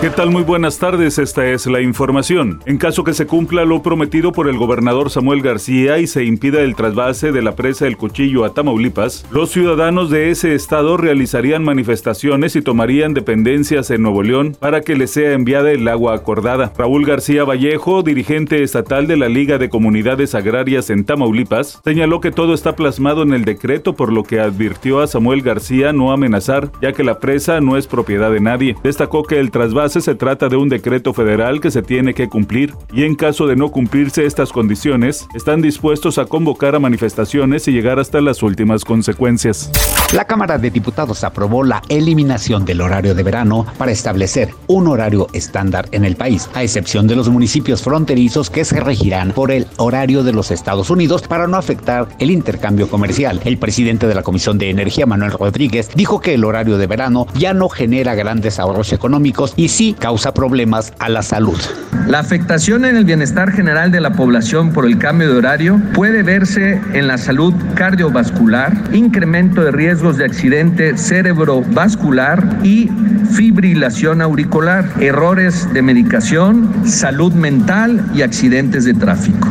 ¿Qué tal? Muy buenas tardes, esta es la información. En caso que se cumpla lo prometido por el gobernador Samuel García y se impida el trasvase de la presa del Cuchillo a Tamaulipas, los ciudadanos de ese estado realizarían manifestaciones y tomarían dependencias en Nuevo León para que les sea enviada el agua acordada. Raúl García Vallejo, dirigente estatal de la Liga de Comunidades Agrarias en Tamaulipas, señaló que todo está plasmado en el decreto por lo que advirtió a Samuel García no amenazar, ya que la presa no es propiedad de nadie. Destacó que el trasvase se trata de un decreto federal que se tiene que cumplir y en caso de no cumplirse estas condiciones, están dispuestos a convocar a manifestaciones y llegar hasta las últimas consecuencias. La Cámara de Diputados aprobó la eliminación del horario de verano para establecer un horario estándar en el país, a excepción de los municipios fronterizos que se regirán por el horario de los Estados Unidos para no afectar el intercambio comercial. El presidente de la Comisión de Energía, Manuel Rodríguez, dijo que el horario de verano ya no genera grandes ahorros económicos y sí causa problemas a la salud. La afectación en el bienestar general de la población por el cambio de horario puede verse en la salud cardiovascular, incremento de de accidente cerebrovascular y fibrilación auricular, errores de medicación, salud mental y accidentes de tráfico.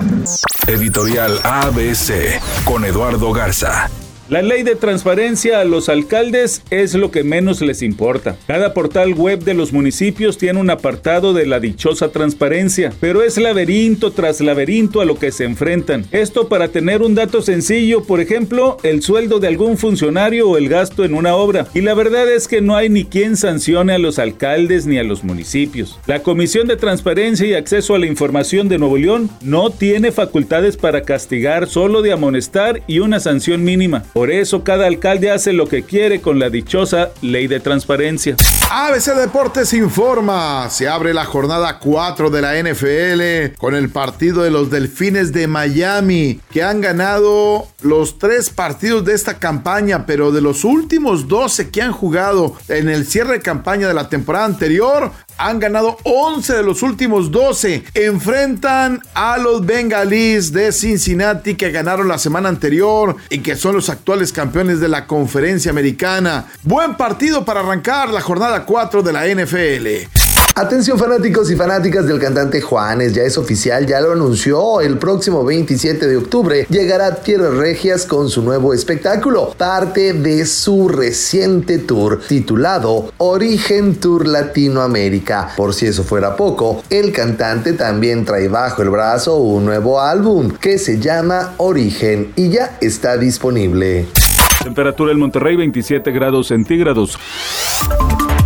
Editorial ABC con Eduardo Garza. La ley de transparencia a los alcaldes es lo que menos les importa. Cada portal web de los municipios tiene un apartado de la dichosa transparencia, pero es laberinto tras laberinto a lo que se enfrentan. Esto para tener un dato sencillo, por ejemplo, el sueldo de algún funcionario o el gasto en una obra. Y la verdad es que no hay ni quien sancione a los alcaldes ni a los municipios. La Comisión de Transparencia y Acceso a la Información de Nuevo León no tiene facultades para castigar, solo de amonestar y una sanción mínima. Por eso cada alcalde hace lo que quiere con la dichosa ley de transparencia. ABC Deportes informa, se abre la jornada 4 de la NFL con el partido de los Delfines de Miami, que han ganado los tres partidos de esta campaña, pero de los últimos 12 que han jugado en el cierre de campaña de la temporada anterior, han ganado 11 de los últimos 12. Enfrentan a los bengalíes de Cincinnati que ganaron la semana anterior y que son los actuales campeones de la conferencia americana. Buen partido para arrancar la jornada 4 de la NFL. Atención fanáticos y fanáticas del cantante Juanes, ya es oficial, ya lo anunció, el próximo 27 de octubre llegará a Tierras Regias con su nuevo espectáculo, parte de su reciente tour titulado Origen Tour Latinoamérica. Por si eso fuera poco, el cantante también trae bajo el brazo un nuevo álbum que se llama Origen y ya está disponible. Temperatura en Monterrey 27 grados centígrados.